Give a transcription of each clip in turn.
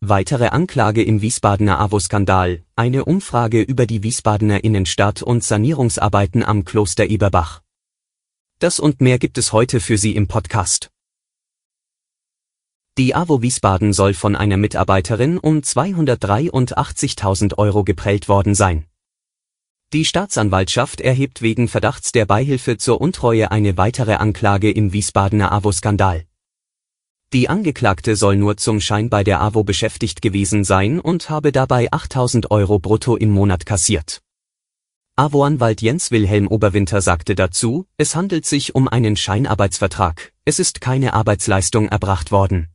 Weitere Anklage im Wiesbadener AWO-Skandal, eine Umfrage über die Wiesbadener Innenstadt und Sanierungsarbeiten am Kloster Eberbach. Das und mehr gibt es heute für Sie im Podcast. Die AWO Wiesbaden soll von einer Mitarbeiterin um 283.000 Euro geprellt worden sein. Die Staatsanwaltschaft erhebt wegen Verdachts der Beihilfe zur Untreue eine weitere Anklage im Wiesbadener AWO-Skandal. Die Angeklagte soll nur zum Schein bei der AWO beschäftigt gewesen sein und habe dabei 8000 Euro brutto im Monat kassiert. AWO-Anwalt Jens Wilhelm Oberwinter sagte dazu, es handelt sich um einen Scheinarbeitsvertrag, es ist keine Arbeitsleistung erbracht worden.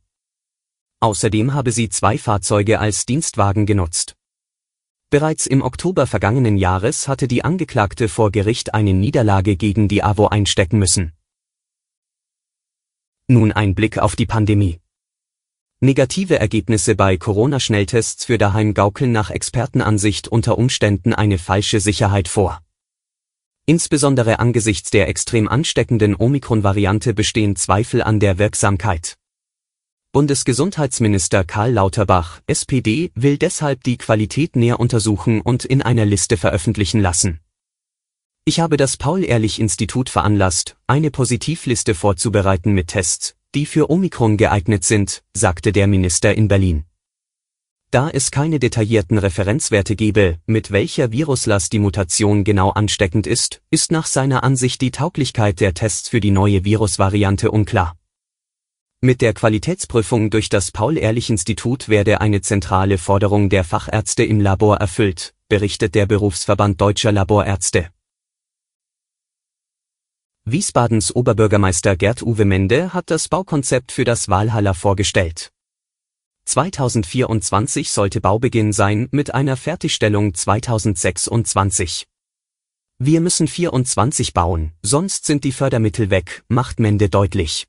Außerdem habe sie zwei Fahrzeuge als Dienstwagen genutzt. Bereits im Oktober vergangenen Jahres hatte die Angeklagte vor Gericht eine Niederlage gegen die AWO einstecken müssen. Nun ein Blick auf die Pandemie. Negative Ergebnisse bei Corona-Schnelltests für daheim gaukeln nach Expertenansicht unter Umständen eine falsche Sicherheit vor. Insbesondere angesichts der extrem ansteckenden Omikron-Variante bestehen Zweifel an der Wirksamkeit. Bundesgesundheitsminister Karl Lauterbach, SPD, will deshalb die Qualität näher untersuchen und in einer Liste veröffentlichen lassen. Ich habe das Paul-Ehrlich-Institut veranlasst, eine Positivliste vorzubereiten mit Tests, die für Omikron geeignet sind, sagte der Minister in Berlin. Da es keine detaillierten Referenzwerte gebe, mit welcher Viruslast die Mutation genau ansteckend ist, ist nach seiner Ansicht die Tauglichkeit der Tests für die neue Virusvariante unklar. Mit der Qualitätsprüfung durch das Paul-Ehrlich-Institut werde eine zentrale Forderung der Fachärzte im Labor erfüllt, berichtet der Berufsverband Deutscher Laborärzte. Wiesbadens Oberbürgermeister Gerd-Uwe Mende hat das Baukonzept für das Walhalla vorgestellt. 2024 sollte Baubeginn sein mit einer Fertigstellung 2026. Wir müssen 24 bauen, sonst sind die Fördermittel weg, macht Mende deutlich.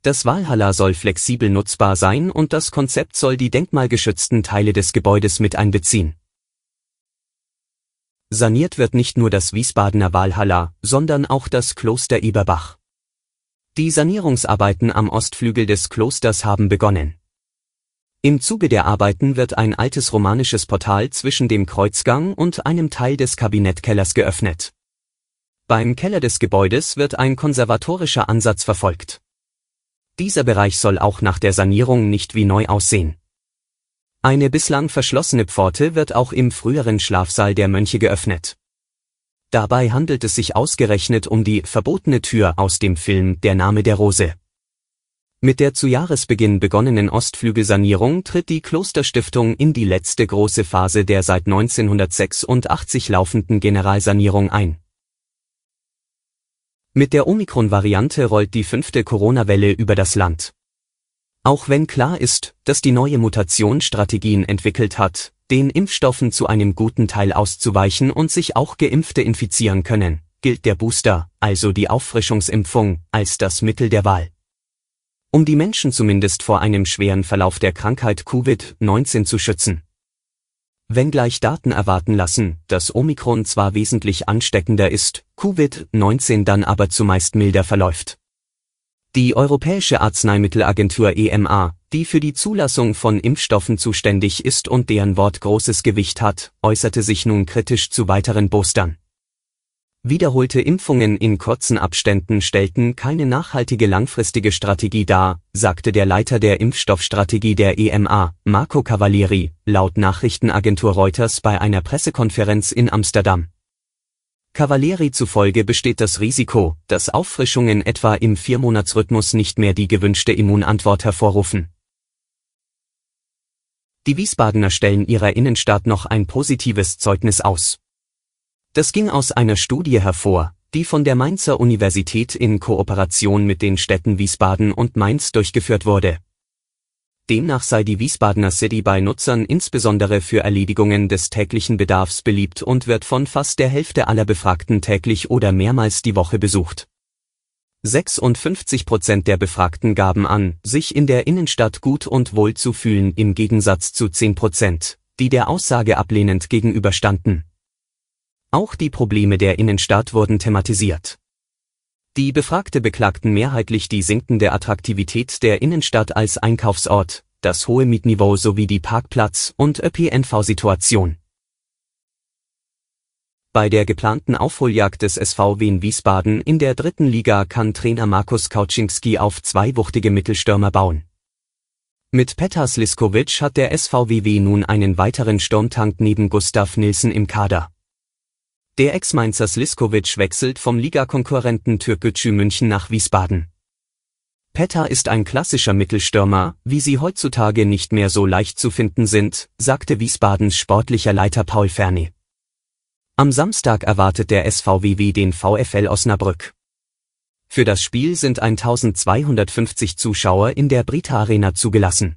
Das Walhalla soll flexibel nutzbar sein und das Konzept soll die denkmalgeschützten Teile des Gebäudes mit einbeziehen. Saniert wird nicht nur das Wiesbadener Walhalla, sondern auch das Kloster Eberbach. Die Sanierungsarbeiten am Ostflügel des Klosters haben begonnen. Im Zuge der Arbeiten wird ein altes romanisches Portal zwischen dem Kreuzgang und einem Teil des Kabinettkellers geöffnet. Beim Keller des Gebäudes wird ein konservatorischer Ansatz verfolgt. Dieser Bereich soll auch nach der Sanierung nicht wie neu aussehen. Eine bislang verschlossene Pforte wird auch im früheren Schlafsaal der Mönche geöffnet. Dabei handelt es sich ausgerechnet um die verbotene Tür aus dem Film Der Name der Rose. Mit der zu Jahresbeginn begonnenen Ostflügelsanierung tritt die Klosterstiftung in die letzte große Phase der seit 1986 laufenden Generalsanierung ein. Mit der Omikron-Variante rollt die fünfte Corona-Welle über das Land. Auch wenn klar ist, dass die neue Mutation Strategien entwickelt hat, den Impfstoffen zu einem guten Teil auszuweichen und sich auch Geimpfte infizieren können, gilt der Booster, also die Auffrischungsimpfung, als das Mittel der Wahl. Um die Menschen zumindest vor einem schweren Verlauf der Krankheit Covid-19 zu schützen. Wenngleich Daten erwarten lassen, dass Omikron zwar wesentlich ansteckender ist, Covid-19 dann aber zumeist milder verläuft. Die Europäische Arzneimittelagentur EMA, die für die Zulassung von Impfstoffen zuständig ist und deren Wort großes Gewicht hat, äußerte sich nun kritisch zu weiteren Boostern. Wiederholte Impfungen in kurzen Abständen stellten keine nachhaltige langfristige Strategie dar, sagte der Leiter der Impfstoffstrategie der EMA, Marco Cavalieri, laut Nachrichtenagentur Reuters bei einer Pressekonferenz in Amsterdam. Cavalieri zufolge besteht das Risiko, dass Auffrischungen etwa im Viermonatsrhythmus nicht mehr die gewünschte Immunantwort hervorrufen. Die Wiesbadener stellen ihrer Innenstadt noch ein positives Zeugnis aus. Das ging aus einer Studie hervor, die von der Mainzer Universität in Kooperation mit den Städten Wiesbaden und Mainz durchgeführt wurde. Demnach sei die Wiesbadener City bei Nutzern insbesondere für Erledigungen des täglichen Bedarfs beliebt und wird von fast der Hälfte aller Befragten täglich oder mehrmals die Woche besucht. 56 Prozent der Befragten gaben an, sich in der Innenstadt gut und wohl zu fühlen im Gegensatz zu 10 Prozent, die der Aussage ablehnend gegenüberstanden. Auch die Probleme der Innenstadt wurden thematisiert. Die Befragte beklagten mehrheitlich die sinkende Attraktivität der Innenstadt als Einkaufsort, das hohe Mietniveau sowie die Parkplatz- und ÖPNV-Situation. Bei der geplanten Aufholjagd des SV Wien Wiesbaden in der dritten Liga kann Trainer Markus Kauczynski auf zwei wuchtige Mittelstürmer bauen. Mit Petar Sliskovic hat der SVWW nun einen weiteren Sturmtank neben Gustav Nilsson im Kader. Der Ex-Mainzer Sliskovic wechselt vom Ligakonkurrenten Türkgücü München nach Wiesbaden. Petter ist ein klassischer Mittelstürmer, wie sie heutzutage nicht mehr so leicht zu finden sind, sagte Wiesbadens sportlicher Leiter Paul Ferni. Am Samstag erwartet der SVWW den VfL Osnabrück. Für das Spiel sind 1250 Zuschauer in der Brita Arena zugelassen.